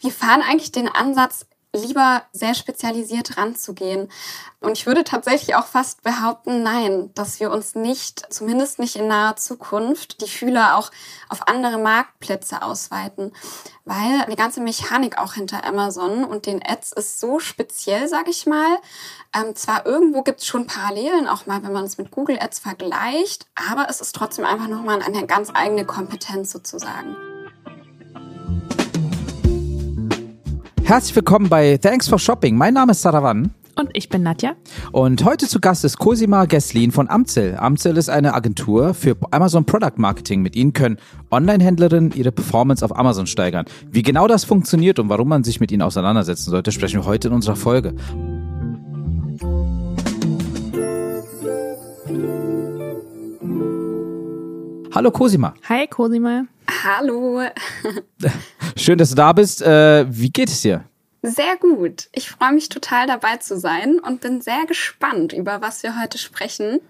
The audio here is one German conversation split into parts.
Wir fahren eigentlich den Ansatz, lieber sehr spezialisiert ranzugehen. Und ich würde tatsächlich auch fast behaupten, nein, dass wir uns nicht, zumindest nicht in naher Zukunft, die Fühler auch auf andere Marktplätze ausweiten. Weil die ganze Mechanik auch hinter Amazon und den Ads ist so speziell, sag ich mal. Ähm, zwar irgendwo gibt es schon Parallelen, auch mal, wenn man es mit Google Ads vergleicht, aber es ist trotzdem einfach nochmal eine ganz eigene Kompetenz sozusagen. Herzlich willkommen bei Thanks for Shopping. Mein Name ist Saravan. Und ich bin Nadja. Und heute zu Gast ist Cosima Gesslin von Amzel. Amzel ist eine Agentur für Amazon Product Marketing. Mit ihnen können Online-Händlerinnen ihre Performance auf Amazon steigern. Wie genau das funktioniert und warum man sich mit ihnen auseinandersetzen sollte, sprechen wir heute in unserer Folge. Hallo Cosima. Hi Cosima. Hallo. Schön, dass du da bist. Äh, wie geht es dir? Sehr gut. Ich freue mich total dabei zu sein und bin sehr gespannt, über was wir heute sprechen.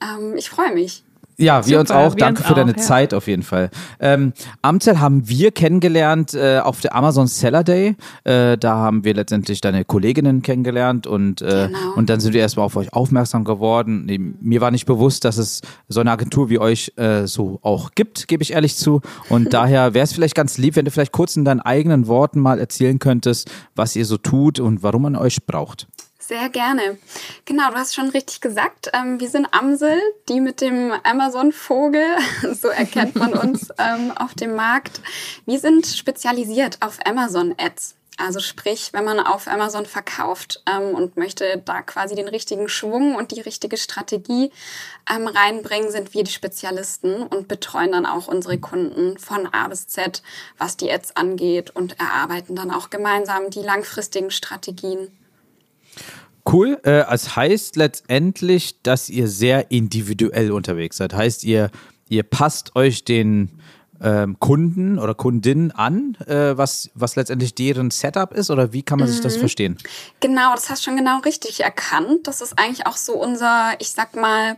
Ähm, ich freue mich. Ja, wir Super, uns auch. Wir Danke uns für deine auch, Zeit auf jeden Fall. Ähm, Amtel haben wir kennengelernt äh, auf der Amazon Seller Day. Äh, da haben wir letztendlich deine Kolleginnen kennengelernt und, äh, genau. und dann sind wir erstmal auf euch aufmerksam geworden. Mir war nicht bewusst, dass es so eine Agentur wie euch äh, so auch gibt, gebe ich ehrlich zu. Und daher wäre es vielleicht ganz lieb, wenn du vielleicht kurz in deinen eigenen Worten mal erzählen könntest, was ihr so tut und warum man euch braucht. Sehr gerne. Genau, du hast schon richtig gesagt. Ähm, wir sind Amsel, die mit dem Amazon-Vogel, so erkennt man uns ähm, auf dem Markt. Wir sind spezialisiert auf Amazon-Ads. Also sprich, wenn man auf Amazon verkauft ähm, und möchte da quasi den richtigen Schwung und die richtige Strategie ähm, reinbringen, sind wir die Spezialisten und betreuen dann auch unsere Kunden von A bis Z, was die Ads angeht und erarbeiten dann auch gemeinsam die langfristigen Strategien. Cool. Äh, es heißt letztendlich, dass ihr sehr individuell unterwegs seid. Heißt, ihr, ihr passt euch den ähm, Kunden oder Kundinnen an, äh, was, was letztendlich deren Setup ist? Oder wie kann man mhm. sich das mhm. verstehen? Genau, das hast du schon genau richtig erkannt. Das ist eigentlich auch so unser, ich sag mal,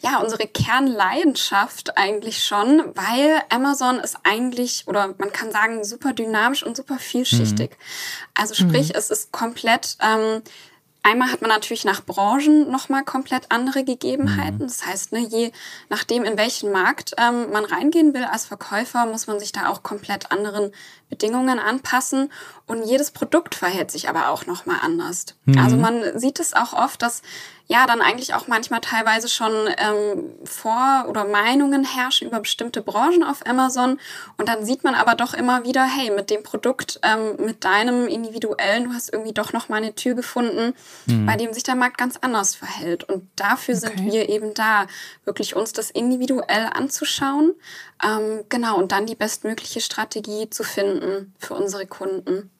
ja, unsere Kernleidenschaft eigentlich schon, weil Amazon ist eigentlich, oder man kann sagen, super dynamisch und super vielschichtig. Mhm. Also sprich, mhm. es ist komplett ähm, Einmal hat man natürlich nach Branchen nochmal komplett andere Gegebenheiten. Mhm. Das heißt, ne, je nachdem, in welchen Markt ähm, man reingehen will als Verkäufer, muss man sich da auch komplett anderen Bedingungen anpassen. Und jedes Produkt verhält sich aber auch nochmal anders. Mhm. Also man sieht es auch oft, dass ja dann eigentlich auch manchmal teilweise schon ähm, Vor- oder Meinungen herrschen über bestimmte Branchen auf Amazon. Und dann sieht man aber doch immer wieder, hey, mit dem Produkt, ähm, mit deinem individuellen, du hast irgendwie doch noch mal eine Tür gefunden, mhm. bei dem sich der Markt ganz anders verhält. Und dafür okay. sind wir eben da, wirklich uns das individuell anzuschauen. Ähm, genau, und dann die bestmögliche Strategie zu finden für unsere Kunden.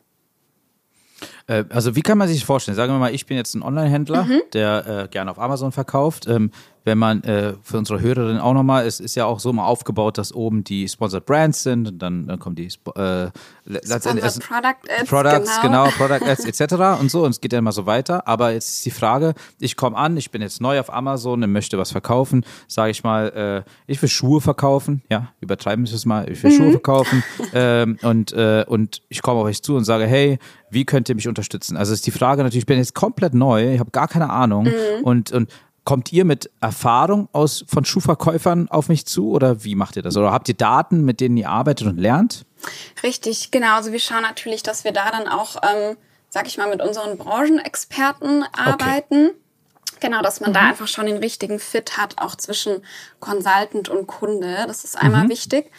Äh, also wie kann man sich vorstellen? Sagen wir mal, ich bin jetzt ein Online-Händler, mhm. der äh, gerne auf Amazon verkauft. Ähm, wenn man äh, für unsere Hörerinnen auch nochmal, es ist ja auch so mal aufgebaut, dass oben die Sponsored Brands sind und dann, dann kommen die äh, letztendlich also Product Ads, Products, genau. genau, Product Ads etc. und so und es geht ja immer so weiter. Aber jetzt ist die Frage, ich komme an, ich bin jetzt neu auf Amazon und möchte was verkaufen, sage ich mal, äh, ich will Schuhe verkaufen, ja, übertreiben wir es mal, ich will mhm. Schuhe verkaufen ähm, und, äh, und ich komme auf euch zu und sage, hey, wie könnt ihr mich unterstützen? Also ist die Frage natürlich, ich bin jetzt komplett neu, ich habe gar keine Ahnung mhm. und, und Kommt ihr mit Erfahrung aus, von Schuhverkäufern auf mich zu oder wie macht ihr das? Oder habt ihr Daten, mit denen ihr arbeitet und lernt? Richtig, genau. Also wir schauen natürlich, dass wir da dann auch, ähm, sag ich mal, mit unseren Branchenexperten arbeiten. Okay. Genau, dass man mhm. da einfach schon den richtigen Fit hat, auch zwischen Consultant und Kunde. Das ist einmal mhm. wichtig.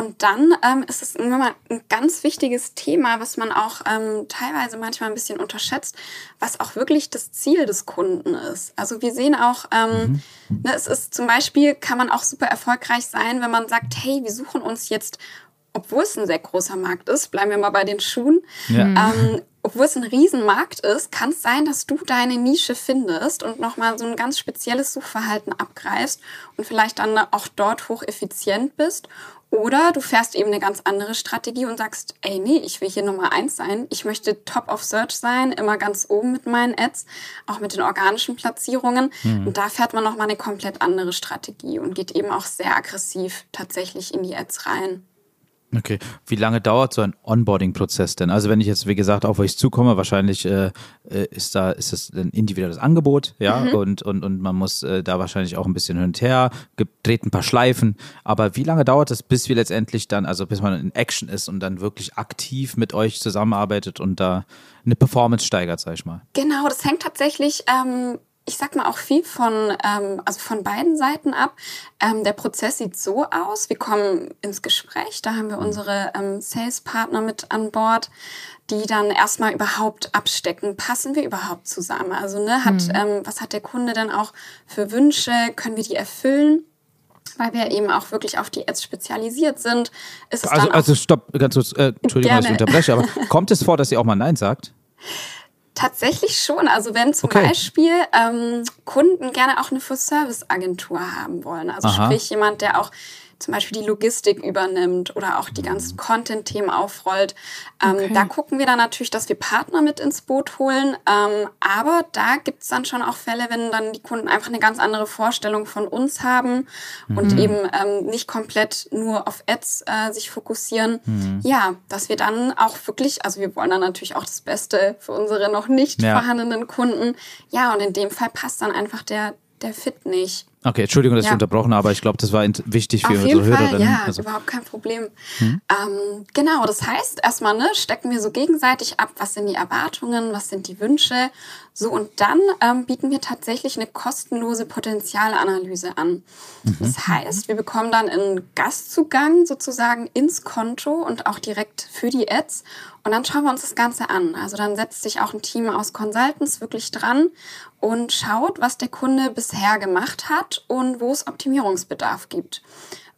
Und dann ähm, ist es immer ein ganz wichtiges Thema, was man auch ähm, teilweise manchmal ein bisschen unterschätzt, was auch wirklich das Ziel des Kunden ist. Also wir sehen auch, ähm, mhm. ne, es ist zum Beispiel, kann man auch super erfolgreich sein, wenn man sagt, hey, wir suchen uns jetzt obwohl es ein sehr großer Markt ist, bleiben wir mal bei den Schuhen, ja. ähm, obwohl es ein Riesenmarkt ist, kann es sein, dass du deine Nische findest und nochmal so ein ganz spezielles Suchverhalten abgreifst und vielleicht dann auch dort hocheffizient bist. Oder du fährst eben eine ganz andere Strategie und sagst, ey, nee, ich will hier Nummer eins sein. Ich möchte top of search sein, immer ganz oben mit meinen Ads, auch mit den organischen Platzierungen. Mhm. Und da fährt man nochmal eine komplett andere Strategie und geht eben auch sehr aggressiv tatsächlich in die Ads rein. Okay. Wie lange dauert so ein Onboarding-Prozess denn? Also wenn ich jetzt, wie gesagt, auf euch zukomme, wahrscheinlich äh, äh ist da ist es ein individuelles Angebot, ja, mhm. und, und, und man muss äh, da wahrscheinlich auch ein bisschen hin und her, dreht ein paar Schleifen. Aber wie lange dauert es, bis wir letztendlich dann, also bis man in Action ist und dann wirklich aktiv mit euch zusammenarbeitet und da eine Performance steigert, sag ich mal? Genau, das hängt tatsächlich ähm, ich sag mal auch viel von, ähm, also von beiden Seiten ab. Ähm, der Prozess sieht so aus, wir kommen ins Gespräch, da haben wir unsere ähm, Sales-Partner mit an Bord, die dann erstmal überhaupt abstecken, passen wir überhaupt zusammen? Also, ne, hat, mhm. ähm, was hat der Kunde dann auch für Wünsche? Können wir die erfüllen? weil wir eben auch wirklich auf die Ads spezialisiert sind. Also, also stopp, ganz kurz, äh, Entschuldigung, dass ich unterbreche, aber kommt es vor, dass ihr auch mal Nein sagt? Tatsächlich schon. Also wenn zum okay. Beispiel ähm, Kunden gerne auch eine Full-Service-Agentur haben wollen. Also Aha. sprich jemand, der auch zum Beispiel die Logistik übernimmt oder auch die ganzen Content-Themen aufrollt. Ähm, okay. Da gucken wir dann natürlich, dass wir Partner mit ins Boot holen. Ähm, aber da gibt es dann schon auch Fälle, wenn dann die Kunden einfach eine ganz andere Vorstellung von uns haben mhm. und eben ähm, nicht komplett nur auf Ads äh, sich fokussieren. Mhm. Ja, dass wir dann auch wirklich, also wir wollen dann natürlich auch das Beste für unsere noch nicht ja. vorhandenen Kunden. Ja, und in dem Fall passt dann einfach der, der Fit nicht. Okay, Entschuldigung, dass ja. ich unterbrochen habe, aber ich glaube, das war wichtig für Auf unsere jeden Fall, Ja, also. überhaupt kein Problem. Hm? Ähm, genau, das heißt, erstmal ne, stecken wir so gegenseitig ab, was sind die Erwartungen, was sind die Wünsche. So, und dann ähm, bieten wir tatsächlich eine kostenlose Potenzialanalyse an. Mhm. Das heißt, wir bekommen dann einen Gastzugang sozusagen ins Konto und auch direkt für die Ads. Und dann schauen wir uns das Ganze an. Also dann setzt sich auch ein Team aus Consultants wirklich dran und schaut, was der Kunde bisher gemacht hat und wo es Optimierungsbedarf gibt.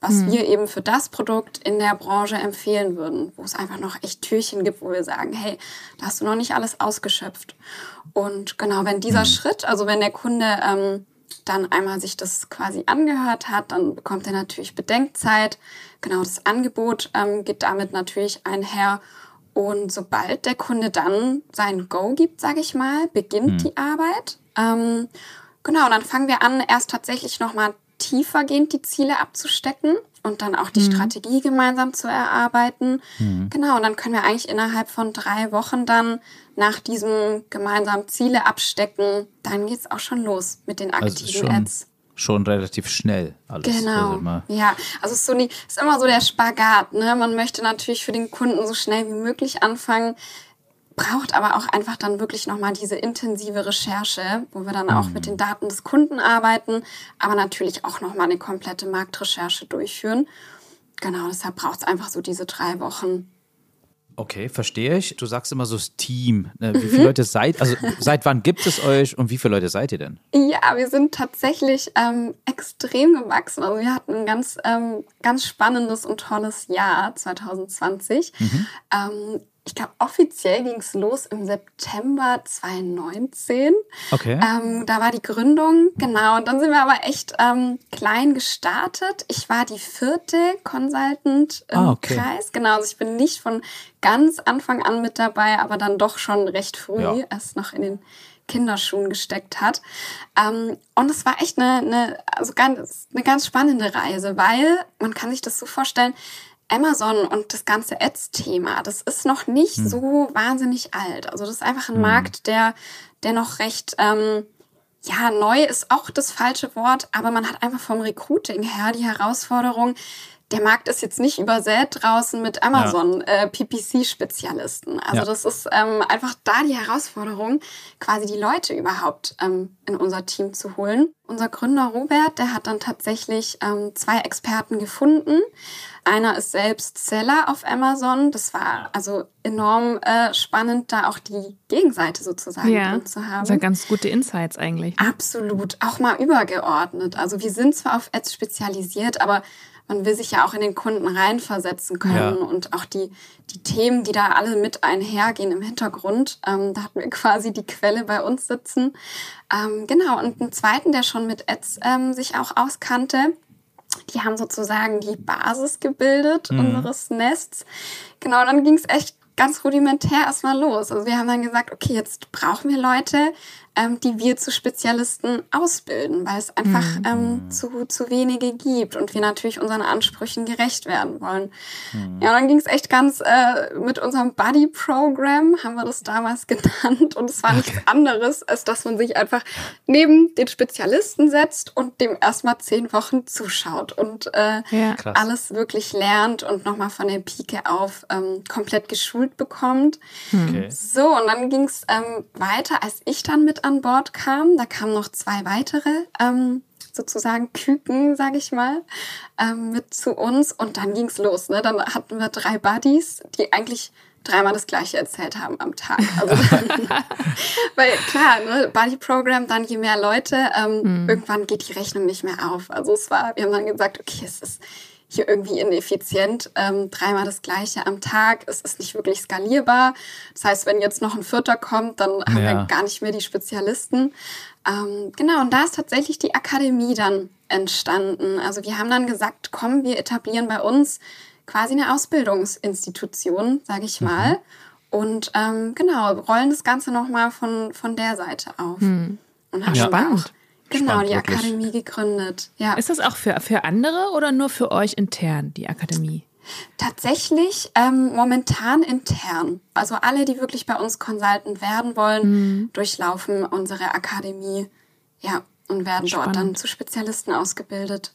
Was mhm. wir eben für das Produkt in der Branche empfehlen würden, wo es einfach noch echt Türchen gibt, wo wir sagen, hey, da hast du noch nicht alles ausgeschöpft. Und genau, wenn dieser mhm. Schritt, also wenn der Kunde ähm, dann einmal sich das quasi angehört hat, dann bekommt er natürlich Bedenkzeit. Genau, das Angebot ähm, geht damit natürlich einher. Und sobald der Kunde dann sein Go gibt, sage ich mal, beginnt mhm. die Arbeit. Ähm, genau, und dann fangen wir an, erst tatsächlich nochmal tiefergehend die Ziele abzustecken und dann auch die mhm. Strategie gemeinsam zu erarbeiten. Mhm. Genau, und dann können wir eigentlich innerhalb von drei Wochen dann nach diesem gemeinsamen Ziele abstecken, dann geht es auch schon los mit den also aktiven also Ads. Schon relativ schnell alles. Genau. Also ja, also es ist, so die, ist immer so der Spagat. Ne? Man möchte natürlich für den Kunden so schnell wie möglich anfangen braucht aber auch einfach dann wirklich nochmal diese intensive Recherche, wo wir dann auch mit den mhm. Daten des Kunden arbeiten, aber natürlich auch nochmal eine komplette Marktrecherche durchführen. Genau, deshalb braucht es einfach so diese drei Wochen. Okay, verstehe ich. Du sagst immer so das Team. Ne? Wie viele mhm. Leute seid, also seit wann gibt es euch und wie viele Leute seid ihr denn? Ja, wir sind tatsächlich ähm, extrem gewachsen. Also wir hatten ein ganz, ähm, ganz spannendes und tolles Jahr 2020. Mhm. Ähm, ich glaube, offiziell ging es los im September 2019. Okay. Ähm, da war die Gründung, genau. Und dann sind wir aber echt ähm, klein gestartet. Ich war die vierte Consultant im ah, okay. Kreis. Genau, also ich bin nicht von ganz Anfang an mit dabei, aber dann doch schon recht früh, ja. erst noch in den Kinderschuhen gesteckt hat. Ähm, und es war echt eine, eine, also ganz, eine ganz spannende Reise, weil man kann sich das so vorstellen, Amazon und das ganze Ads-Thema, das ist noch nicht hm. so wahnsinnig alt. Also das ist einfach ein hm. Markt, der, der noch recht, ähm, ja, neu ist auch das falsche Wort, aber man hat einfach vom Recruiting her die Herausforderung, der Markt ist jetzt nicht übersät draußen mit Amazon ja. äh, PPC-Spezialisten. Also ja. das ist ähm, einfach da die Herausforderung, quasi die Leute überhaupt ähm, in unser Team zu holen. Unser Gründer Robert, der hat dann tatsächlich ähm, zwei Experten gefunden. Einer ist selbst Seller auf Amazon. Das war also enorm äh, spannend, da auch die Gegenseite sozusagen ja, drin zu haben. Also ganz gute Insights eigentlich. Absolut, auch mal übergeordnet. Also wir sind zwar auf Ads spezialisiert, aber man will sich ja auch in den Kunden reinversetzen können ja. und auch die, die Themen, die da alle mit einhergehen im Hintergrund. Ähm, da hatten wir quasi die Quelle bei uns sitzen. Ähm, genau, und einen zweiten, der schon mit Ads ähm, sich auch auskannte. Die haben sozusagen die Basis gebildet mhm. unseres Nests. Genau, dann ging es echt ganz rudimentär erstmal los. Also wir haben dann gesagt, okay, jetzt brauchen wir Leute, ähm, die wir zu Spezialisten ausbilden, weil es einfach mhm. ähm, zu, zu wenige gibt und wir natürlich unseren Ansprüchen gerecht werden wollen. Mhm. Ja, und dann ging es echt ganz äh, mit unserem Buddy-Program, haben wir das damals genannt. Und es war nichts anderes, als dass man sich einfach neben den Spezialisten setzt und dem erstmal zehn Wochen zuschaut und äh, ja. alles wirklich lernt und nochmal von der Pike auf ähm, komplett geschult bekommt. Hm. Okay. So, und dann ging es ähm, weiter, als ich dann mit an Bord kam. Da kamen noch zwei weitere ähm, sozusagen Küken, sage ich mal, ähm, mit zu uns. Und dann ging's los. Ne? Dann hatten wir drei Buddies, die eigentlich dreimal das gleiche erzählt haben am Tag. Also weil klar, ne, Buddy Program, dann je mehr Leute, ähm, mhm. irgendwann geht die Rechnung nicht mehr auf. Also es war, wir haben dann gesagt, okay, es ist hier irgendwie ineffizient, ähm, dreimal das gleiche am Tag. Es ist nicht wirklich skalierbar. Das heißt, wenn jetzt noch ein Vierter kommt, dann haben ja. wir gar nicht mehr die Spezialisten. Ähm, genau, und da ist tatsächlich die Akademie dann entstanden. Also wir haben dann gesagt, komm, wir etablieren bei uns quasi eine Ausbildungsinstitution, sage ich mal. Mhm. Und ähm, genau, rollen das Ganze nochmal von, von der Seite auf. Mhm. Und haben ja. spannend. Genau, Spannend, die wirklich. Akademie gegründet. Ja. Ist das auch für, für andere oder nur für euch intern, die Akademie? Tatsächlich ähm, momentan intern. Also alle, die wirklich bei uns Consultant werden wollen, mhm. durchlaufen unsere Akademie. Ja, und werden Spannend. dort dann zu Spezialisten ausgebildet.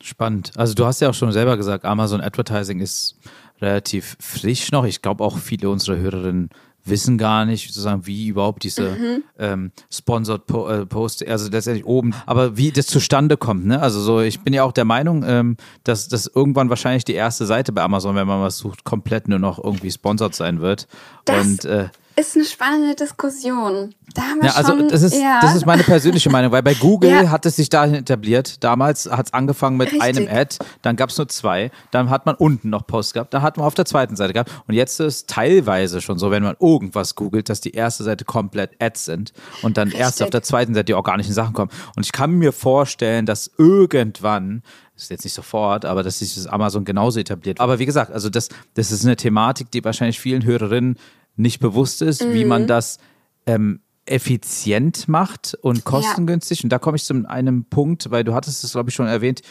Spannend. Also du hast ja auch schon selber gesagt, Amazon Advertising ist relativ frisch noch. Ich glaube auch viele unserer Hörerinnen wissen gar nicht, sozusagen, wie überhaupt diese mhm. ähm, Sponsored po äh, Post, also letztendlich oben, aber wie das zustande kommt. Ne? Also so, ich bin ja auch der Meinung, ähm, dass das irgendwann wahrscheinlich die erste Seite bei Amazon, wenn man was sucht, komplett nur noch irgendwie sponsored sein wird. Das Und äh, ist eine spannende Diskussion. Da haben wir ja, also schon, das ist, ja. das ist meine persönliche Meinung, weil bei Google ja. hat es sich dahin etabliert. Damals hat es angefangen mit Richtig. einem Ad, dann gab es nur zwei, dann hat man unten noch Post gehabt, dann hat man auf der zweiten Seite gehabt und jetzt ist es teilweise schon so, wenn man irgendwas googelt, dass die erste Seite komplett Ads sind und dann Richtig. erst auf der zweiten Seite die organischen Sachen kommen. Und ich kann mir vorstellen, dass irgendwann das ist jetzt nicht sofort, aber dass sich das Amazon genauso etabliert. Aber wie gesagt, also das, das ist eine Thematik, die wahrscheinlich vielen Hörerinnen nicht bewusst ist, mhm. wie man mhm. das ähm, effizient macht und kostengünstig. Ja. Und da komme ich zu einem Punkt, weil du hattest es, glaube ich, schon erwähnt,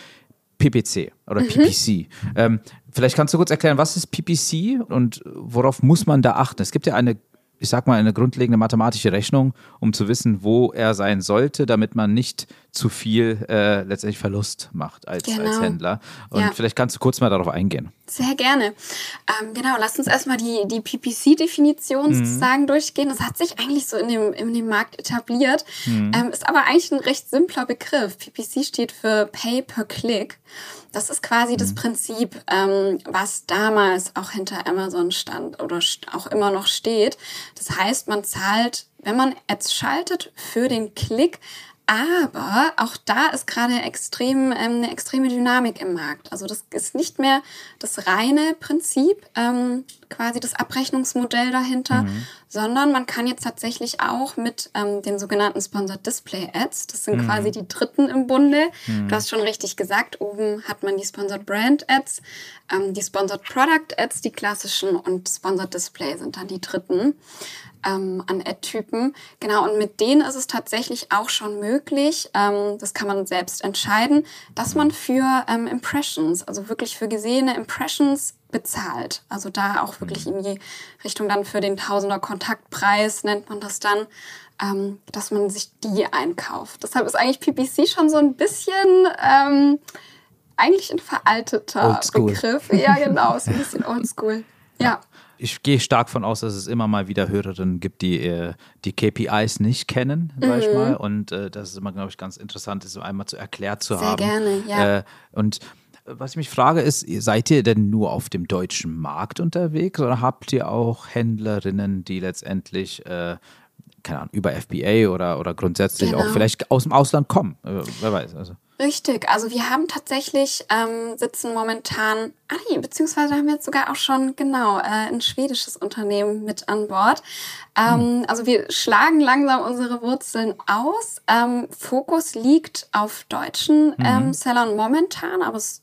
PPC oder mhm. PPC. Ähm, vielleicht kannst du kurz erklären, was ist PPC und worauf muss man da achten? Es gibt ja eine ich sag mal, eine grundlegende mathematische Rechnung, um zu wissen, wo er sein sollte, damit man nicht zu viel äh, letztendlich Verlust macht als, genau. als Händler. Und ja. vielleicht kannst du kurz mal darauf eingehen. Sehr gerne. Ähm, genau, lass uns erstmal die, die PPC-Definition mhm. sozusagen durchgehen. Das hat sich eigentlich so in dem, in dem Markt etabliert, mhm. ähm, ist aber eigentlich ein recht simpler Begriff. PPC steht für Pay per Click. Das ist quasi mhm. das Prinzip, ähm, was damals auch hinter Amazon stand oder auch immer noch steht. Das heißt, man zahlt, wenn man Ads schaltet, für den Klick aber auch da ist gerade extrem, ähm, eine extreme Dynamik im Markt. Also das ist nicht mehr das reine Prinzip, ähm, quasi das Abrechnungsmodell dahinter, mhm. sondern man kann jetzt tatsächlich auch mit ähm, den sogenannten Sponsored Display Ads, das sind mhm. quasi die dritten im Bunde. Mhm. Du hast schon richtig gesagt, oben hat man die Sponsored Brand Ads, ähm, die Sponsored Product Ads, die klassischen und Sponsored Display sind dann die dritten ähm, an Ad-Typen. Genau, und mit denen ist es tatsächlich auch schon möglich, ähm, das kann man selbst entscheiden, dass man für ähm, Impressions, also wirklich für gesehene Impressions bezahlt. Also da auch wirklich in die Richtung dann für den Tausender Kontaktpreis nennt man das dann, ähm, dass man sich die einkauft. Deshalb ist eigentlich PPC schon so ein bisschen ähm, eigentlich ein veralteter Begriff. Ja, genau, ist ein bisschen oldschool. Ja ich gehe stark von aus, dass es immer mal wieder Hörerinnen gibt, die äh, die KPIs nicht kennen, mhm. sag ich mhm. mal. Und äh, das ist immer, glaube ich, ganz interessant, das so einmal zu erklärt zu Sehr haben. Sehr gerne, ja. Äh, und was ich mich frage, ist, seid ihr denn nur auf dem deutschen Markt unterwegs oder habt ihr auch Händlerinnen, die letztendlich äh, keine Ahnung, über FBA oder, oder grundsätzlich genau. auch vielleicht aus dem Ausland kommen? Äh, wer weiß. Also. Richtig, also wir haben tatsächlich, ähm, sitzen momentan, ah nee, beziehungsweise haben wir jetzt sogar auch schon, genau, äh, ein schwedisches Unternehmen mit an Bord. Ähm, hm. Also wir schlagen langsam unsere Wurzeln aus. Ähm, Fokus liegt auf deutschen ähm, mhm. Sellern momentan, aber es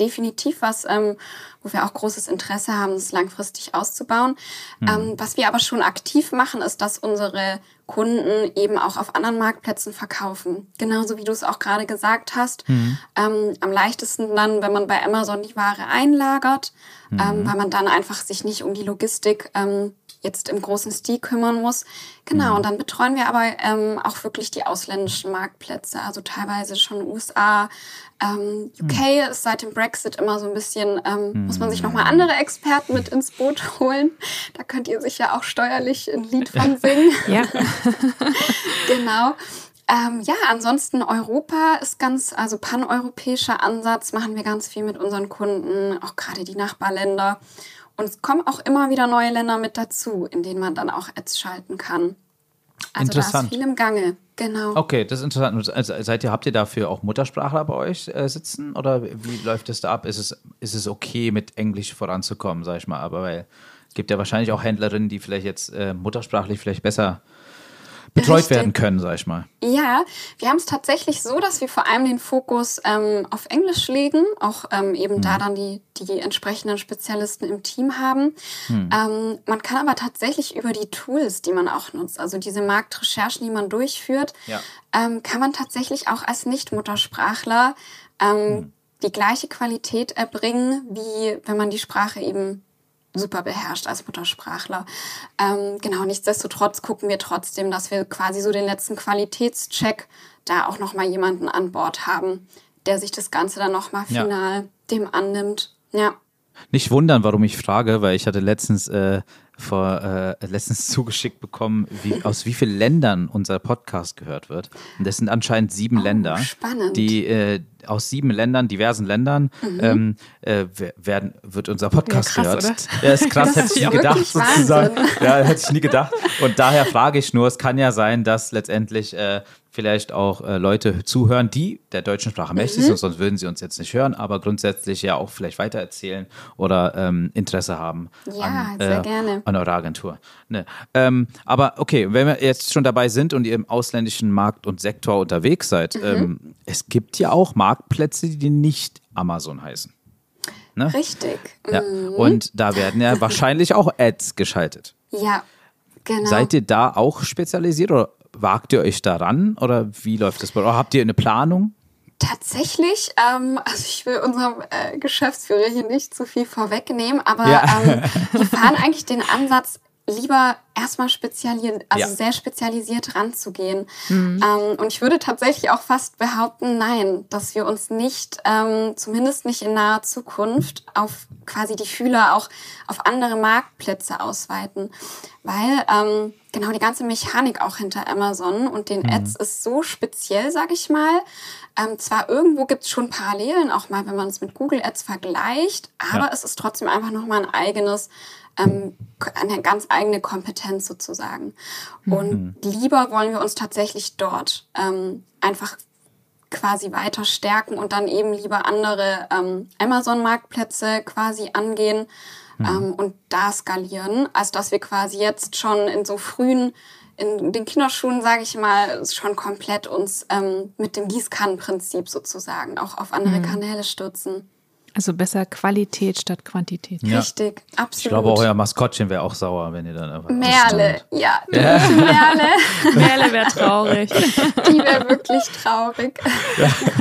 definitiv was, ähm, wo wir auch großes Interesse haben, es langfristig auszubauen. Mhm. Ähm, was wir aber schon aktiv machen, ist, dass unsere Kunden eben auch auf anderen Marktplätzen verkaufen. Genauso wie du es auch gerade gesagt hast. Ähm, am leichtesten dann, wenn man bei Amazon die Ware einlagert, ähm, weil man dann einfach sich nicht um die Logistik ähm, jetzt im großen Stil kümmern muss. Genau, und dann betreuen wir aber ähm, auch wirklich die ausländischen Marktplätze, also teilweise schon USA. Ähm, UK ist seit dem Brexit immer so ein bisschen, ähm, muss man sich nochmal andere Experten mit ins Boot holen. Da könnt ihr sicher auch steuerlich ein Lied von singen. Ja. Genau. Ähm, ja, ansonsten Europa ist ganz, also paneuropäischer Ansatz, machen wir ganz viel mit unseren Kunden, auch gerade die Nachbarländer. Und es kommen auch immer wieder neue Länder mit dazu, in denen man dann auch Ads schalten kann. Also da Interessant. ist viel im Gange. Genau. Okay, das ist interessant. Also seid ihr, habt ihr dafür auch Muttersprachler bei euch äh, sitzen? Oder wie läuft es da ab? Ist es, ist es okay, mit Englisch voranzukommen, sag ich mal? Aber weil es gibt ja wahrscheinlich auch Händlerinnen, die vielleicht jetzt äh, muttersprachlich vielleicht besser betreut Richtig. werden können, sag ich mal. Ja, wir haben es tatsächlich so, dass wir vor allem den Fokus ähm, auf Englisch legen, auch ähm, eben da dann die, die entsprechenden Spezialisten im Team haben. Ähm, man kann aber tatsächlich über die Tools, die man auch nutzt, also diese Marktrecherchen, die man durchführt, Ja. ähm, kann man tatsächlich auch als Nicht-Muttersprachler ähm, die gleiche Qualität erbringen, wie wenn man die Sprache eben super beherrscht als Muttersprachler. Ähm, genau, nichtsdestotrotz gucken wir trotzdem, dass wir quasi so den letzten Qualitätscheck da auch nochmal jemanden an Bord haben, der sich das Ganze dann nochmal Ja. final dem annimmt. Ja. Nicht wundern, warum ich frage, weil ich hatte letztens äh, vor äh, letztens zugeschickt bekommen, wie, aus wie vielen Ländern unser Podcast gehört wird. Und das sind anscheinend sieben Länder, Oh, spannend. die äh, aus sieben Ländern, diversen Ländern, ähm, äh, wer- werden wird unser Podcast Ja, krass, gehört. Ja, ist krass, hätte ich nie gedacht sozusagen. Wahnsinn. Ja, hätte ich nie gedacht. Und daher frage ich nur, es kann ja sein, dass letztendlich äh, vielleicht auch äh, Leute zuhören, die der deutschen Sprache mächtig sind, sonst würden sie uns jetzt nicht hören, aber grundsätzlich ja auch vielleicht weitererzählen oder ähm, Interesse haben Ja, an, sehr äh, gerne. an eurer Agentur. Ne. Ähm, aber okay, wenn wir jetzt schon dabei sind und ihr im ausländischen Markt und Sektor unterwegs seid, Mhm. ähm, es gibt ja auch Marktplätze, die nicht Amazon heißen. Ne? Richtig. Ja. Mhm. Und da werden ja wahrscheinlich auch Ads geschaltet. Ja, genau. Seid ihr da auch spezialisiert oder wagt ihr euch daran oder wie läuft das? Oder habt ihr eine Planung? Tatsächlich, ähm, also ich will unserem äh, Geschäftsführer hier nicht zu viel vorwegnehmen, aber Ja. ähm, wir fahren eigentlich den Ansatz, lieber erstmal spezialisiert, also Ja. sehr spezialisiert ranzugehen. Ähm, und ich würde tatsächlich auch fast behaupten, nein, dass wir uns nicht, ähm, zumindest nicht in naher Zukunft, auf quasi die Fühler auch auf andere Marktplätze ausweiten. Weil ähm, genau die ganze Mechanik auch hinter Amazon und den Ads ist so speziell, sag ich mal. Ähm, zwar irgendwo gibt es schon Parallelen, auch mal, wenn man es mit Google Ads vergleicht, aber Ja. es ist trotzdem einfach nochmal ein eigenes, ähm, eine ganz eigene Kompetenz sozusagen. Und lieber wollen wir uns tatsächlich dort ähm, einfach quasi weiter stärken und dann eben lieber andere ähm, Amazon-Marktplätze quasi angehen ähm, und da skalieren, als dass wir quasi jetzt schon in so frühen, in den Kinderschuhen, sage ich mal, schon komplett uns ähm, mit dem Gießkannenprinzip sozusagen auch auf andere Kanäle stürzen. Also besser Qualität statt Quantität. Ja. Richtig, absolut. Ich glaube, auch euer Maskottchen wäre auch sauer, wenn ihr dann einfach. Merle, ja, die Merle, Merle wäre traurig. die wäre wirklich traurig.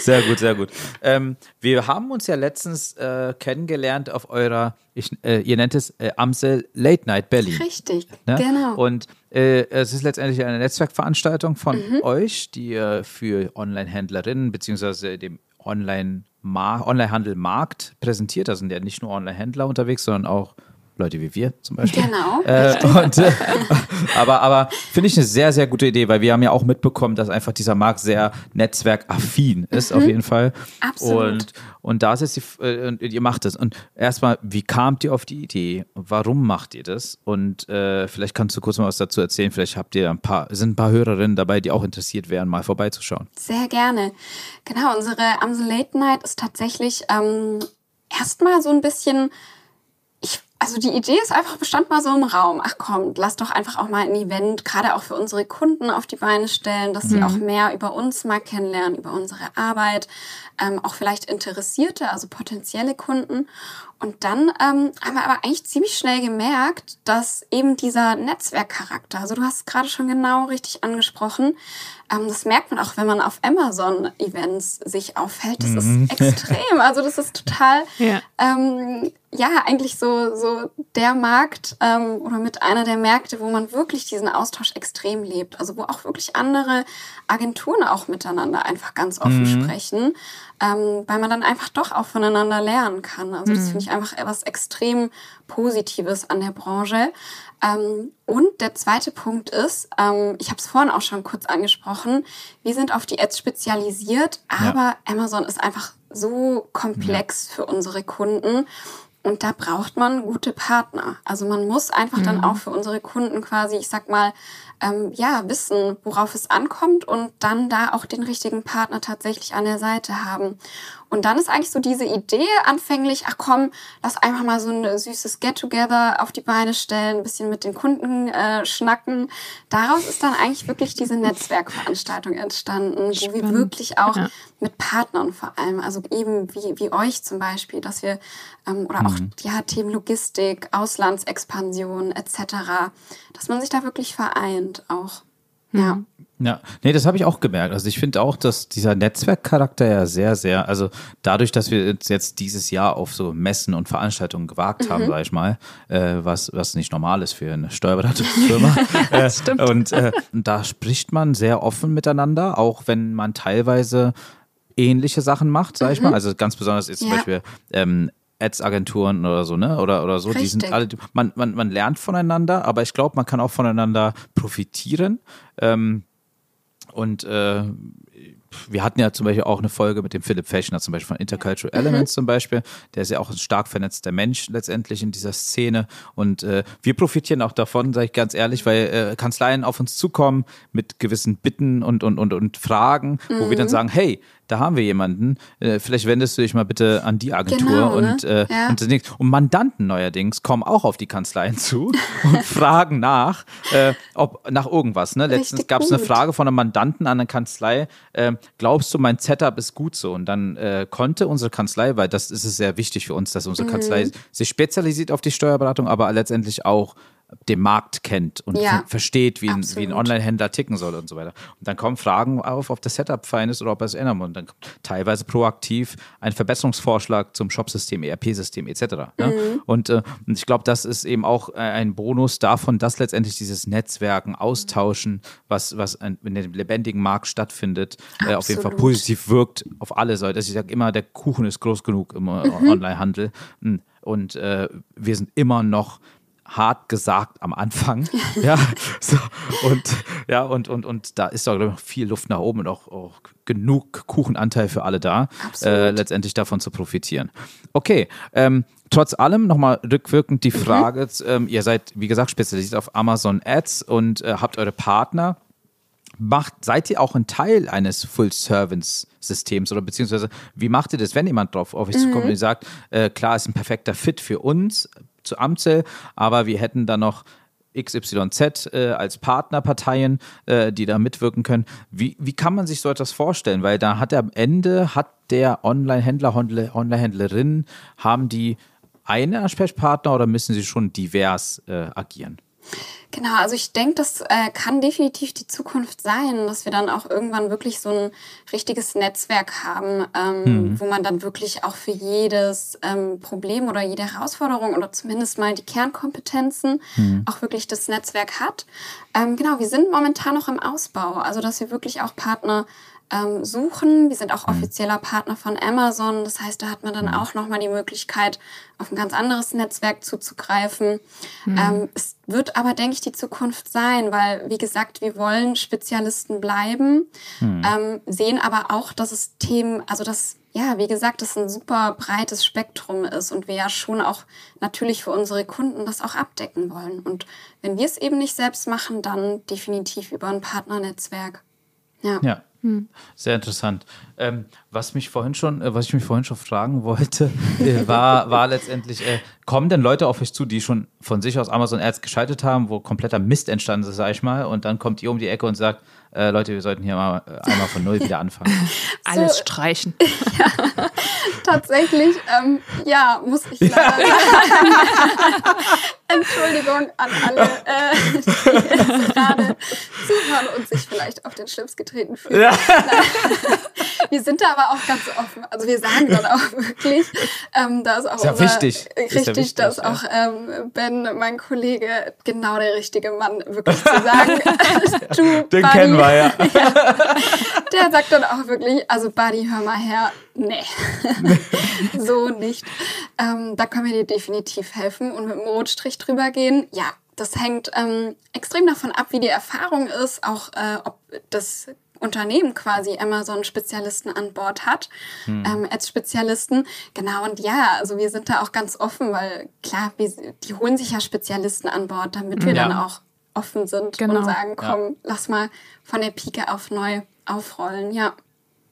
Sehr gut, sehr gut. Ähm, wir haben uns ja letztens äh, kennengelernt auf eurer, ich, äh, ihr nennt es äh, Amsel Late Night Berlin. Richtig, Ne? genau. Und äh, es ist letztendlich eine Netzwerkveranstaltung von Mhm. euch, die ihr für Online-Händlerinnen beziehungsweise dem Online Online-Handel-Markt präsentiert. Da sind ja nicht nur Online-Händler unterwegs, sondern auch Leute wie wir zum Beispiel. Genau, Äh, und, äh, aber aber finde ich eine sehr, sehr gute Idee, weil wir haben ja auch mitbekommen, dass einfach dieser Markt sehr netzwerkaffin ist, auf jeden Fall. Mhm. Absolut. Und, und da ist jetzt die, äh, und ihr macht das. Und erstmal, wie kamt ihr auf die Idee? Warum macht ihr das? Und äh, vielleicht kannst du kurz mal was dazu erzählen. Vielleicht habt ihr ein paar, sind ein paar Hörerinnen dabei, die auch interessiert wären, mal vorbeizuschauen. Sehr gerne. Genau, unsere Amsel Late Night ist tatsächlich ähm, erstmal so ein bisschen, also die Idee ist einfach, bestand mal so im Raum. Ach komm, lass doch einfach auch mal ein Event, gerade auch für unsere Kunden auf die Beine stellen, dass sie mhm. auch mehr über uns mal kennenlernen, über unsere Arbeit, ähm, auch vielleicht Interessierte, also potenzielle Kunden. Und dann ähm, haben wir aber eigentlich ziemlich schnell gemerkt, dass eben dieser Netzwerkcharakter, also du hast es gerade schon genau richtig angesprochen, ähm, das merkt man auch, wenn man auf Amazon-Events sich auffällt. Das mhm. ist extrem. Also das ist total, ja, ähm, ja eigentlich so, so der Markt ähm, oder mit einer der Märkte, wo man wirklich diesen Austausch extrem lebt. Also wo auch wirklich andere Agenturen auch miteinander einfach ganz offen mhm. sprechen ähm, weil man dann einfach doch auch voneinander lernen kann. Also das mhm. finde ich einfach etwas extrem Positives an der Branche. Ähm, und der zweite Punkt ist, ähm, ich habe es vorhin auch schon kurz angesprochen, wir sind auf die Ads spezialisiert, aber ja. Amazon ist einfach so komplex ja. für unsere Kunden. Und da braucht man gute Partner. Also man muss einfach mhm. dann auch für unsere Kunden quasi, ich sag mal, ähm, ja, wissen, worauf es ankommt und dann da auch den richtigen Partner tatsächlich an der Seite haben. Und dann ist eigentlich so diese Idee anfänglich, ach komm, lass einfach mal so ein süßes Get-Together auf die Beine stellen, ein bisschen mit den Kunden äh, schnacken. Daraus ist dann eigentlich wirklich diese Netzwerkveranstaltung entstanden, Spannend. wo wir wirklich auch ja. mit Partnern vor allem, also eben wie, wie euch zum Beispiel, dass wir, ähm, oder mhm. auch ja, Themen Logistik, Auslandsexpansion etc., dass man sich da wirklich vereint auch. Ja. Ja, nee, das habe ich auch gemerkt. Also ich finde auch, dass dieser Netzwerkcharakter ja sehr, sehr, also dadurch, dass wir jetzt dieses Jahr auf so Messen und Veranstaltungen gewagt haben, mhm. sage ich mal, äh, was, was nicht normal ist für eine Steuerberatungsfirma. äh, und äh, da spricht man sehr offen miteinander, auch wenn man teilweise ähnliche Sachen macht, sage ich mhm. mal. Also ganz besonders jetzt ja. zum Beispiel ähm, Ads-Agenturen oder so, ne? Oder, oder so. Richtig. Die sind alle, man, man, man lernt voneinander, aber ich glaube, man kann auch voneinander profitieren. Ähm, und äh, wir hatten ja zum Beispiel auch eine Folge mit dem Philipp Fechner, zum Beispiel von Intercultural mhm. Elements zum Beispiel. Der ist ja auch ein stark vernetzter Mensch letztendlich in dieser Szene. Und äh, wir profitieren auch davon, sage ich ganz ehrlich, weil äh, Kanzleien auf uns zukommen mit gewissen Bitten und, und, und, und Fragen, mhm. wo wir dann mhm. sagen, hey, da haben wir jemanden, äh, vielleicht wendest du dich mal bitte an die Agentur genau, ne? und, äh, ja. und, und, Mandanten neuerdings kommen auch auf die Kanzleien zu und fragen nach, äh, ob nach irgendwas. Ne? Letztens gab es eine Frage von einem Mandanten an eine Kanzlei, äh, glaubst du, mein Setup ist gut so? Und dann äh, konnte unsere Kanzlei, weil das ist es sehr wichtig für uns, dass unsere mhm. Kanzlei sich spezialisiert auf die Steuerberatung, aber letztendlich auch den Markt kennt und ja, versteht, wie ein, wie ein Online-Händler ticken soll und so weiter. Und dann kommen Fragen auf, ob das Setup fein ist oder ob er es ändern muss. Und dann kommt teilweise proaktiv ein Verbesserungsvorschlag zum Shopsystem, ERP-System etc. Ne? Mhm. Und, äh, und ich glaube, das ist eben auch äh, ein Bonus davon, dass letztendlich dieses Netzwerken, Austauschen, was, was in dem lebendigen Markt stattfindet, äh, auf jeden Fall positiv wirkt auf alle Seiten. Also ich sage immer, der Kuchen ist groß genug im äh, mhm. Online-Handel. Und äh, wir sind immer noch hart gesagt am Anfang. ja, so, und ja, und, und, und da ist doch noch viel Luft nach oben und auch, auch genug Kuchenanteil für alle da, äh, letztendlich davon zu profitieren. Okay, ähm, trotz allem nochmal rückwirkend die mhm. Frage, mhm. ähm, ihr seid, wie gesagt, spezialisiert auf Amazon Ads und äh, habt eure Partner. Macht, seid ihr auch ein Teil eines Full-Service-Systems oder beziehungsweise wie macht ihr das, wenn jemand drauf auf euch mhm. zukommt und sagt, äh, klar, ist ein perfekter Fit für uns, zu Amsel, aber wir hätten dann noch XYZ äh, als Partnerparteien, äh, die da mitwirken können. Wie, wie kann man sich so etwas vorstellen? Weil da hat am Ende, hat der Online-Händler, Online-Händlerin, haben die einen Ansprechpartner oder müssen sie schon divers äh, agieren? Genau, also ich denke, das äh, kann definitiv die Zukunft sein, dass wir dann auch irgendwann wirklich so ein richtiges Netzwerk haben, ähm, mhm. wo man dann wirklich auch für jedes ähm, Problem oder jede Herausforderung oder zumindest mal die Kernkompetenzen mhm. auch wirklich das Netzwerk hat. Ähm, genau, wir sind momentan noch im Ausbau, also dass wir wirklich auch Partner ähm, suchen. Wir sind auch mhm. offizieller Partner von Amazon. Das heißt, da hat man dann mhm. auch nochmal die Möglichkeit, auf ein ganz anderes Netzwerk zuzugreifen. Mhm. Ähm, es wird aber, denke ich, die Zukunft sein, weil, wie gesagt, wir wollen Spezialisten bleiben, mhm. ähm, sehen aber auch, dass es Themen, also dass ja, wie gesagt, das ein super breites Spektrum ist und wir ja schon auch natürlich für unsere Kunden das auch abdecken wollen. Und wenn wir es eben nicht selbst machen, dann definitiv über ein Partnernetzwerk. Ja. ja. Sehr interessant. Ähm, was mich vorhin schon, äh, was ich mich vorhin schon fragen wollte, äh, war, war letztendlich, äh, kommen denn Leute auf euch zu, die schon von sich aus Amazon Ads geschaltet haben, wo kompletter Mist entstanden ist, sag ich mal, und dann kommt ihr um die Ecke und sagt, äh, Leute, wir sollten hier mal äh, einmal von null wieder anfangen. Alles streichen. Tatsächlich, ähm, ja, muss ich leider sagen. Entschuldigung an alle, äh, die jetzt gerade zuhören und sich vielleicht auf den Schlips getreten fühlen. Ja. Wir sind da aber auch ganz offen. Also wir sagen dann auch wirklich, ähm, da ist auch Ist ja unser, wichtig. Ist ja richtig, wichtig, dass ja. auch ähm, Ben, mein Kollege, genau der richtige Mann, wirklich zu sagen, du, Den Buddy, kennen wir ja. der sagt dann auch wirklich, also Buddy, hör mal her, nee, so nicht. Ähm, da können wir dir definitiv helfen und mit einem Rotstrich drüber gehen. Ja, das hängt ähm, extrem davon ab, wie die Erfahrung ist, auch äh, ob das Unternehmen quasi Amazon-Spezialisten an Bord hat, ähm, Ads-Spezialisten. Genau, und ja, also wir sind da auch ganz offen, weil klar, wir, die holen sich ja Spezialisten an Bord, damit wir Ja. dann auch offen sind Genau. und sagen, komm, lass mal von der Pike auf neu aufrollen, ja.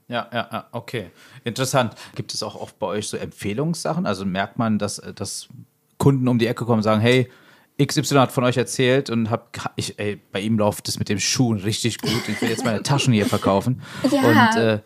Ja, ja, ja, okay. Interessant. Gibt es auch oft bei euch so Empfehlungssachen? Also merkt man, dass, äh, dass Kunden um die Ecke kommen und sagen, hey, XY hat von euch erzählt und hab, ich, ey, bei ihm läuft es mit dem Schuh richtig gut. Ich will jetzt meine Taschen hier verkaufen. Ja. Und äh,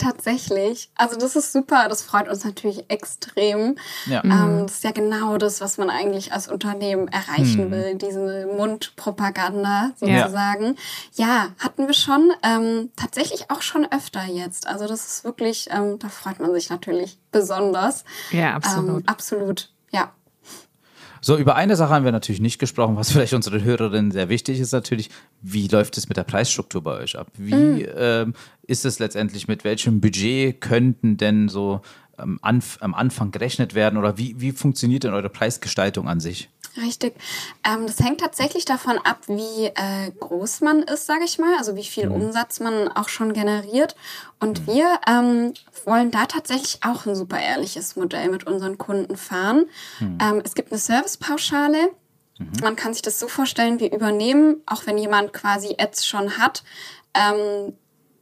Tatsächlich. Also das ist super, das freut uns natürlich extrem. ja. Ähm, das ist ja genau das, was man eigentlich als Unternehmen erreichen will, diese Mundpropaganda sozusagen. Ja, hatten wir schon. Ähm, tatsächlich auch schon öfter jetzt. Also das ist wirklich, ähm, da freut man sich natürlich besonders. Ja, absolut. Ähm, absolut, ja. So, über eine Sache haben wir natürlich nicht gesprochen, was vielleicht unseren Hörerinnen sehr wichtig ist natürlich. Wie läuft es mit der Preisstruktur bei euch ab? Wie ähm, ist es letztendlich, mit welchem Budget könnten denn so ähm, anf am Anfang gerechnet werden oder wie, wie funktioniert denn eure Preisgestaltung an sich? Richtig. Ähm, das hängt tatsächlich davon ab, wie äh, groß man ist, sage ich mal, also wie viel Umsatz man auch schon generiert. Und wir ähm, wollen da tatsächlich auch ein super ehrliches Modell mit unseren Kunden fahren. Ähm, es gibt eine Servicepauschale. Man kann sich das so vorstellen, wir übernehmen, auch wenn jemand quasi Ads schon hat, ähm,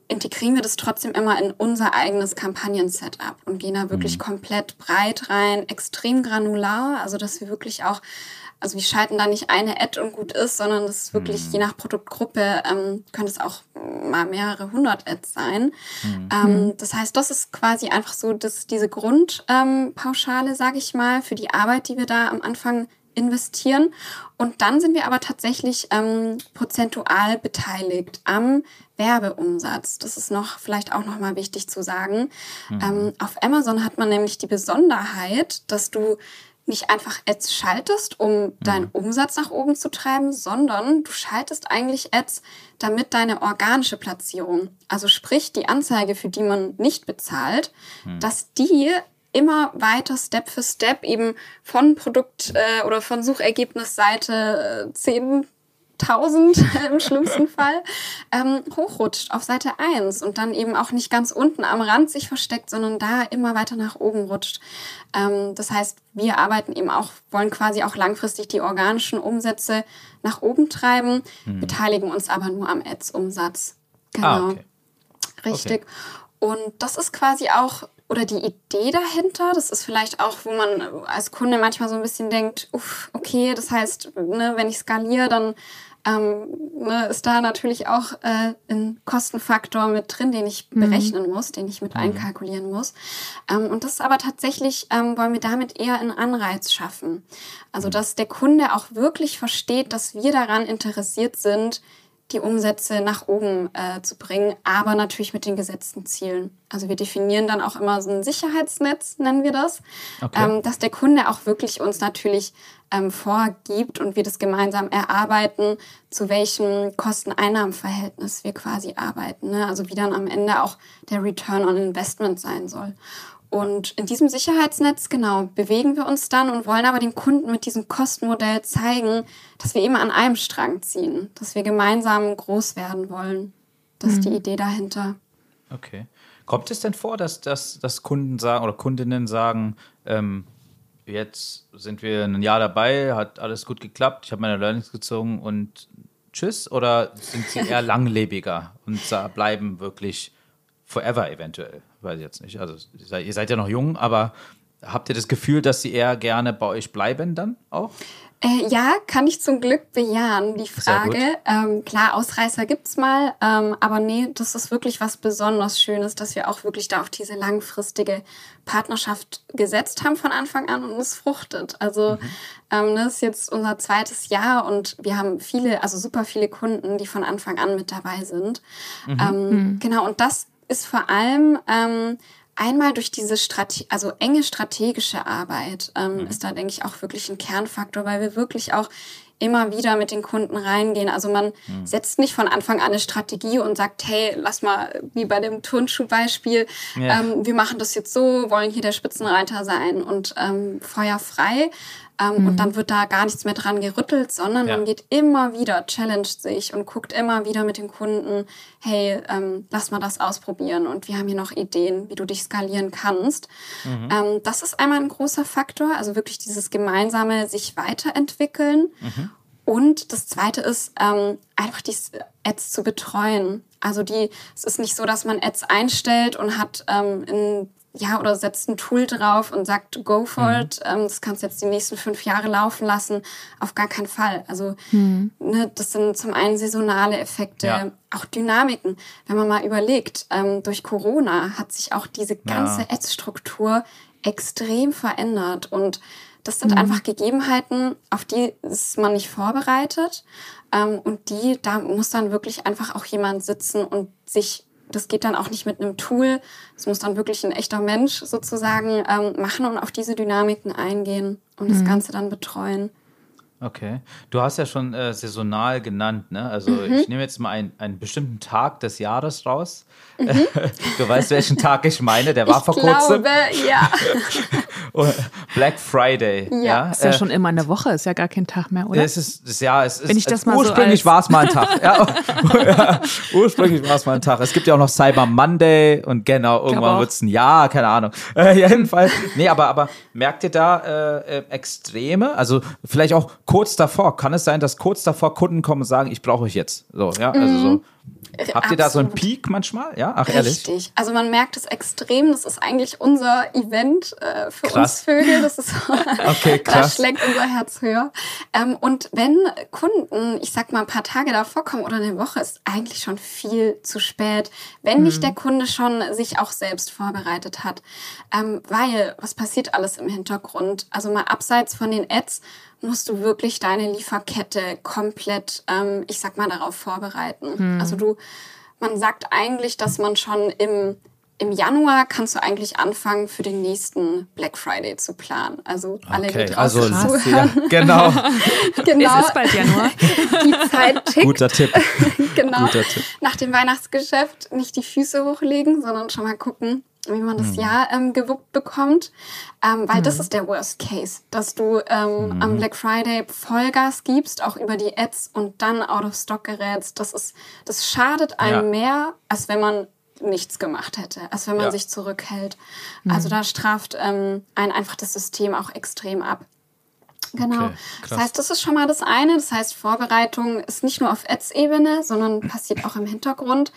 integrieren wir das trotzdem immer in unser eigenes Kampagnen-Setup und gehen da wirklich komplett breit rein, extrem granular, also dass wir wirklich auch, also wir schalten da nicht eine Ad und gut ist, sondern das ist wirklich je nach Produktgruppe ähm, könnte es auch mal mehrere hundert Ads sein. Ähm, das heißt, das ist quasi einfach so, dass diese Grundpauschale, ähm, sage ich mal, für die Arbeit, die wir da am Anfang investieren. Und dann sind wir aber tatsächlich ähm, prozentual beteiligt am Werbeumsatz. Das ist noch vielleicht auch noch mal wichtig zu sagen. Ähm, auf Amazon hat man nämlich die Besonderheit, dass du nicht einfach Ads schaltest, um deinen Umsatz nach oben zu treiben, sondern du schaltest eigentlich Ads, damit deine organische Platzierung, also sprich die Anzeige, für die man nicht bezahlt, dass die immer weiter Step für Step eben von Produkt äh, oder von Suchergebnisseite äh, 10.000 im schlimmsten Fall ähm, hochrutscht auf Seite 1 und dann eben auch nicht ganz unten am Rand sich versteckt, sondern da immer weiter nach oben rutscht. Ähm, das heißt, wir arbeiten eben auch, wollen quasi auch langfristig die organischen Umsätze nach oben treiben, beteiligen uns aber nur am Ads-Umsatz. Genau. Ah, okay. Richtig. Und das ist quasi auch, oder die Idee dahinter, das ist vielleicht auch, wo man als Kunde manchmal so ein bisschen denkt, uff, okay, das heißt, ne, wenn ich skaliere, dann ähm, ne, ist da natürlich auch äh, ein Kostenfaktor mit drin, den ich berechnen muss, den ich mit einkalkulieren muss. Ähm, und das ist aber tatsächlich, ähm, wollen wir damit eher einen Anreiz schaffen. Also, dass der Kunde auch wirklich versteht, dass wir daran interessiert sind, die Umsätze nach oben äh, zu bringen, aber natürlich mit den gesetzten Zielen. Also wir definieren dann auch immer so ein Sicherheitsnetz, nennen wir das, Okay. ähm, dass der Kunde auch wirklich uns natürlich ähm, vorgibt und wir das gemeinsam erarbeiten, zu welchem Kosten-Einnahmen-Verhältnis wir quasi arbeiten. Ne? Also wie dann am Ende auch der Return on Investment sein soll. Und in diesem Sicherheitsnetz, genau, bewegen wir uns dann und wollen aber dem Kunden mit diesem Kostenmodell zeigen, dass wir eben an einem Strang ziehen, dass wir gemeinsam groß werden wollen. Das ist die Idee dahinter. Okay. Kommt es denn vor, dass, dass, dass Kunden sagen oder Kundinnen sagen, ähm, jetzt sind wir ein Jahr dabei, hat alles gut geklappt, ich habe meine Learnings gezogen und tschüss oder sind sie eher langlebiger und bleiben wirklich forever eventuell? Weiß ich jetzt nicht. Also ihr seid ja noch jung, aber habt ihr das Gefühl, dass sie eher gerne bei euch bleiben dann auch? Äh, ja, kann ich zum Glück bejahen, die Frage. Ähm, klar, Ausreißer gibt's mal, ähm, aber nee, das ist wirklich was besonders Schönes, dass wir auch wirklich da auf diese langfristige Partnerschaft gesetzt haben von Anfang an und es fruchtet. Also mhm. ähm, das ist jetzt unser zweites Jahr und wir haben viele, also super viele Kunden, die von Anfang an mit dabei sind. Mhm. Ähm, mhm. Genau, und das ist vor allem ähm, Einmal durch diese Strate also enge strategische Arbeit ähm, mhm. ist da, denke ich, auch wirklich ein Kernfaktor, weil wir wirklich auch immer wieder mit den Kunden reingehen. Also man mhm. setzt nicht von Anfang an eine Strategie und sagt, hey, lass mal, wie bei dem Turnschuhbeispiel, ja. ähm, wir machen das jetzt so, wollen hier der Spitzenreiter sein und ähm, Feuer frei, ähm, mhm. Und dann wird da gar nichts mehr dran gerüttelt, sondern ja. man geht immer wieder, challenged sich und guckt immer wieder mit dem Kunden, hey, ähm, lass mal das ausprobieren und wir haben hier noch Ideen, wie du dich skalieren kannst. Mhm. Ähm, das ist einmal ein großer Faktor, also wirklich dieses gemeinsame sich weiterentwickeln. Mhm. Und das Zweite ist, ähm, einfach die Ads zu betreuen. Also die, es ist nicht so, dass man Ads einstellt und hat ähm, in ja, oder setzt ein Tool drauf und sagt, go for mhm. it, ähm, das kannst du jetzt die nächsten fünf Jahre laufen lassen. Auf gar keinen Fall. Also, mhm. ne, das sind zum einen saisonale Effekte, ja. auch Dynamiken. Wenn man mal überlegt, ähm, durch Corona hat sich auch diese ganze ja. Ads-Struktur extrem verändert und das sind mhm. einfach Gegebenheiten, auf die ist man nicht vorbereitet. Ähm, und die, da muss dann wirklich einfach auch jemand sitzen und sich das geht dann auch nicht mit einem Tool. Das muss dann wirklich ein echter Mensch sozusagen ähm, machen und auf diese Dynamiken eingehen und mhm. das Ganze dann betreuen. Okay. Du hast ja schon äh, saisonal genannt, ne? Also mhm. ich nehme jetzt mal einen, einen bestimmten Tag des Jahres raus. Mhm. du weißt, welchen Tag ich meine, der war ich vor kurzem. Glaube, ja. Black Friday. Ja. ja. Ist ja äh, schon immer eine Woche, ist ja gar kein Tag mehr, oder? Es ist, ja, es ist, Wenn ich das mal ursprünglich so war es mal ein Tag. ja, ja, ursprünglich war es mal ein Tag. Es gibt ja auch noch Cyber Monday und genau, irgendwann wird es ein Jahr, keine Ahnung. Äh, jedenfalls, nee, aber, aber merkt ihr da äh, äh, Extreme? Also vielleicht auch kurz davor, kann es sein, dass kurz davor Kunden kommen und sagen, ich brauche euch jetzt? So, ja, also so. Mhm. Habt Absolut. ihr da so einen Peak manchmal? Ja, ach ehrlich. Richtig. Also man merkt es extrem. Das ist eigentlich unser Event äh, für krass. uns Vögel. Das ist okay, krass. da schlägt unser Herz höher. Ähm, und wenn Kunden, ich sag mal, ein paar Tage davor kommen oder eine Woche, ist eigentlich schon viel zu spät, wenn mhm. nicht der Kunde schon sich auch selbst vorbereitet hat. Ähm, weil was passiert alles im Hintergrund? Also mal abseits von den Ads musst du wirklich deine Lieferkette komplett, ähm, ich sag mal, darauf vorbereiten. Hm. Also du, man sagt eigentlich, dass man schon im im Januar kannst du eigentlich anfangen, für den nächsten Black Friday zu planen. Also alle, okay, die also zuhören. Ja, genau. genau. Es ist bald Januar. Die Zeit tickt. Guter Tipp. genau. Guter Tipp. Nach dem Weihnachtsgeschäft nicht die Füße hochlegen, sondern schon mal gucken, wie man das mhm. Jahr ähm, gewuppt bekommt. Ähm, weil mhm. das ist der Worst Case, dass du ähm, mhm. am Black Friday Vollgas gibst, auch über die Ads und dann out of stock gerätst. Das ist, das schadet einem ja. mehr, als wenn man nichts gemacht hätte, als wenn man ja. sich zurückhält. Mhm. Also da straft ähm, ein einfach das System auch extrem ab. Genau. Okay, das heißt, das ist schon mal das eine. Das heißt, Vorbereitung ist nicht nur auf Ads-Ebene, sondern passiert auch im Hintergrund.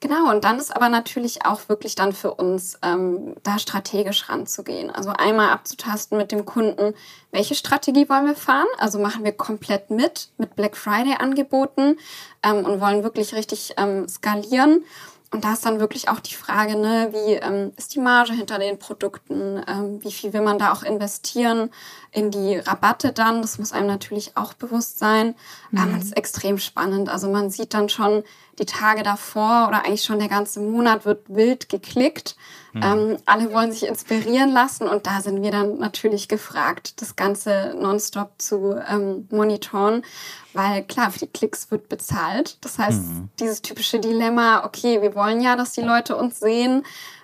Genau, und dann ist aber natürlich auch wirklich dann für uns, ähm, da strategisch ranzugehen. Also einmal abzutasten mit dem Kunden, welche Strategie wollen wir fahren? Also machen wir komplett mit, mit Black Friday-Angeboten ähm, und wollen wirklich richtig ähm, skalieren. Und da ist dann wirklich auch die Frage, ne, wie ähm, ist die Marge hinter den Produkten? Ähm, wie viel will man da auch investieren in die Rabatte dann? Das muss einem natürlich auch bewusst sein. Mhm. Ähm, das ist extrem spannend. Also man sieht dann schon die Tage davor oder eigentlich schon der ganze Monat wird wild geklickt. Mhm. Ähm, alle wollen sich inspirieren lassen und da sind wir dann natürlich gefragt, das Ganze nonstop zu ähm, monitoren, weil klar, für die Klicks wird bezahlt. Das heißt, mhm. dieses typische Dilemma, okay, wir wollen ja, dass die Leute uns sehen,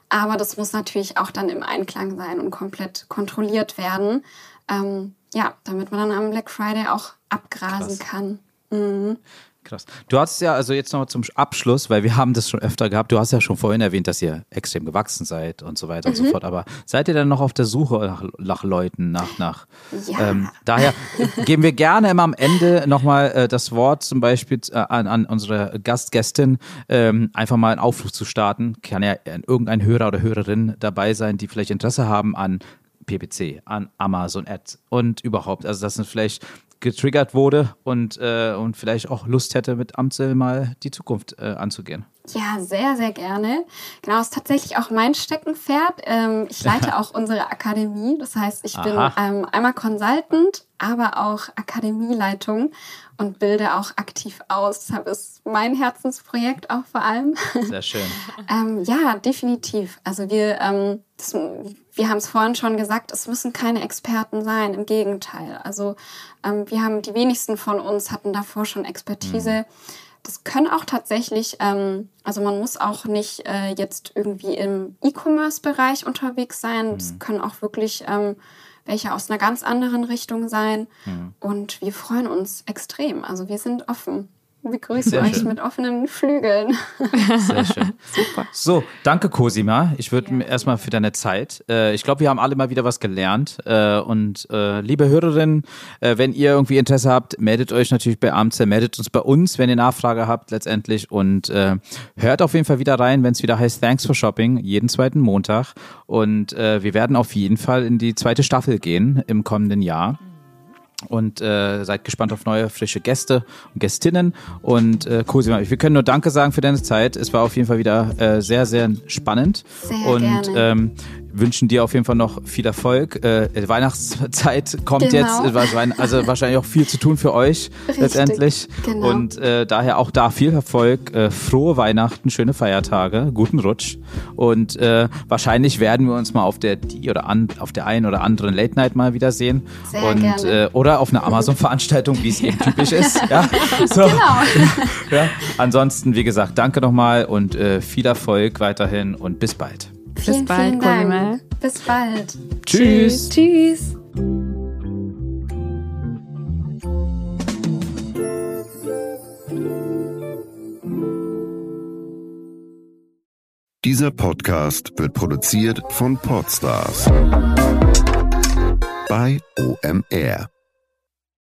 aber das muss natürlich auch dann im Einklang sein und komplett kontrolliert werden. Ähm, ja, damit man dann am Black Friday auch abgrasen Krass. kann. Mhm. Krass. Du hast ja also jetzt noch zum Abschluss, weil wir haben das schon öfter gehabt. Du hast ja schon vorhin erwähnt, dass ihr extrem gewachsen seid und so weiter Mhm. und so fort. Aber seid ihr dann noch auf der Suche nach, nach Leuten, nach, nach? Ja. Ähm, daher geben wir gerne immer am Ende nochmal äh, das Wort zum Beispiel äh, an, an unsere Gastgästin, ähm, einfach mal einen Aufruf zu starten. Kann ja irgendein Hörer oder Hörerin dabei sein, die vielleicht Interesse haben an PPC, an Amazon Ads und überhaupt. Also dass es vielleicht getriggert wurde und, äh, und vielleicht auch Lust hätte, mit Amsel mal die Zukunft äh, anzugehen. Ja, sehr, sehr gerne. Genau, ist tatsächlich auch mein Steckenpferd. Ähm, ich leite auch unsere Akademie. Das heißt, ich bin Aha. ähm, einmal Consultant, aber auch Akademieleitung und bilde auch aktiv aus. Deshalb ist mein Herzensprojekt auch vor allem. Sehr schön. Ähm, ja, definitiv. Also wir, ähm, das, wir haben es vorhin schon gesagt, es müssen keine Experten sein. Im Gegenteil. Also ähm, wir haben die wenigsten von uns hatten davor schon Expertise. Das können auch tatsächlich, ähm, also man muss auch nicht äh, jetzt irgendwie im E-Commerce-Bereich unterwegs sein. Das können auch wirklich ähm, welche aus einer ganz anderen Richtung sein. Und wir freuen uns extrem. Also wir sind offen. Sehr euch schön. mit offenen Flügeln. Sehr schön. Super. So, danke Cosima. Ich würde mir erstmal für deine Zeit. Äh, ich glaube, wir haben alle mal wieder was gelernt. Äh, und äh, liebe Hörerinnen, äh, wenn ihr irgendwie Interesse habt, meldet euch natürlich bei Amtsel, meldet uns bei uns, wenn ihr Nachfrage habt letztendlich. Und äh, hört auf jeden Fall wieder rein, wenn es wieder heißt Thanks for Shopping, jeden zweiten Montag. Und äh, wir werden auf jeden Fall in die zweite Staffel gehen im kommenden Jahr und äh, seid gespannt auf neue, frische Gäste und Gästinnen. Und äh, Cosima, wir können nur Danke sagen für deine Zeit. Es war auf jeden Fall wieder äh, sehr, sehr spannend. Sehr und gerne. Ähm, wünschen dir auf jeden Fall noch viel Erfolg. Äh, Weihnachtszeit kommt Genau. jetzt, wahrscheinlich- also wahrscheinlich auch viel zu tun für euch Richtig, letztendlich. genau. Und äh, daher auch da viel Erfolg, äh, frohe Weihnachten, schöne Feiertage, guten Rutsch. Und äh, wahrscheinlich werden wir uns mal auf der die oder an, auf der einen oder anderen Late Night mal wiedersehen. Sehr und gerne. Äh, oder auf einer Amazon-Veranstaltung, wie es eben typisch ist. Ja, so. Genau. ja. Ansonsten, wie gesagt, danke nochmal und äh, viel Erfolg weiterhin und bis bald. Vielen, bald, vielen Dank. Bis bald. Tschüss. Tschüss. Dieser Podcast wird produziert von Podstars bei OMR.